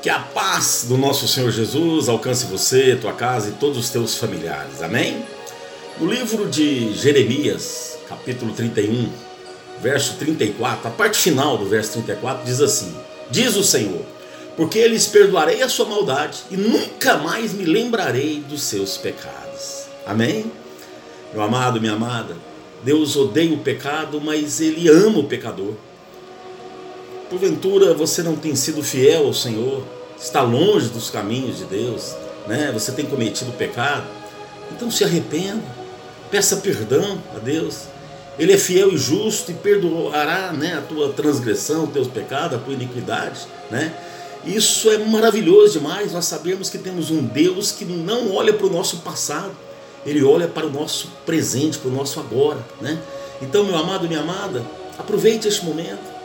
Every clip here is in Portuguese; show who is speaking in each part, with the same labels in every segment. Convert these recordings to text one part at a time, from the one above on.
Speaker 1: Que a paz do nosso Senhor Jesus alcance você, tua casa e todos os teus familiares. Amém? No livro de Jeremias, capítulo 31, verso 34, a parte final do verso 34 diz assim: Diz o Senhor: Porque lhes perdoarei a sua maldade e nunca mais me lembrarei dos seus pecados. Amém? Meu amado, minha amada, Deus odeia o pecado, mas Ele ama o pecador. Porventura você não tem sido fiel ao Senhor, está longe dos caminhos de Deus, né? Você tem cometido pecado. Então se arrependa, peça perdão a Deus. Ele é fiel e justo e perdoará, né, a tua transgressão, os teus pecados, a tua iniquidade, né? Isso é maravilhoso demais. Nós sabemos que temos um Deus que não olha para o nosso passado, ele olha para o nosso presente, para o nosso agora, né? Então, meu amado, minha amada, aproveite este momento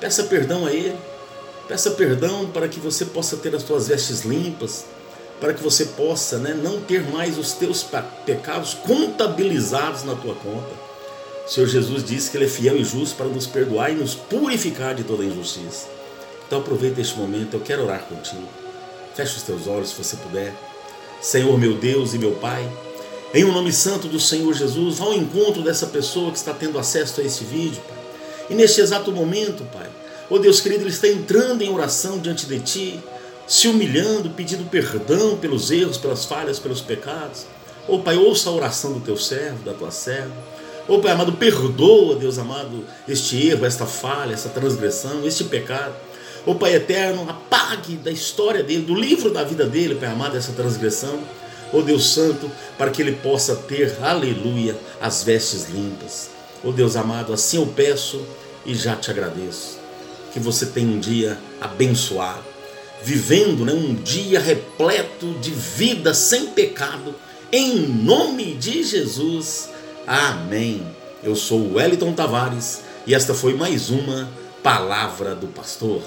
Speaker 1: Peça perdão a Ele. Peça perdão para que você possa ter as suas vestes limpas, para que você possa né, não ter mais os teus pecados contabilizados na tua conta. O Senhor Jesus disse que Ele é fiel e justo para nos perdoar e nos purificar de toda injustiça. Então aproveita este momento, eu quero orar contigo. Feche os teus olhos se você puder. Senhor meu Deus e meu Pai, em o um nome santo do Senhor Jesus, vá ao encontro dessa pessoa que está tendo acesso a esse vídeo, Pai. E neste exato momento, Pai, oh Deus querido, ele está entrando em oração diante de Ti, se humilhando, pedindo perdão pelos erros, pelas falhas, pelos pecados. Oh Pai, ouça a oração do Teu servo, da Tua serva. Oh Pai amado, perdoa, Deus amado, este erro, esta falha, essa transgressão, este pecado. Oh Pai eterno, apague da história dele, do livro da vida dele, Pai amado, essa transgressão. Oh Deus Santo, para que ele possa ter, aleluia, as vestes limpas. Oh Deus amado, assim eu peço e já te agradeço. Que você tenha um dia abençoado, vivendo né, um dia repleto de vida sem pecado, em nome de Jesus. Amém. Eu sou o Wellington Tavares e esta foi mais uma Palavra do Pastor.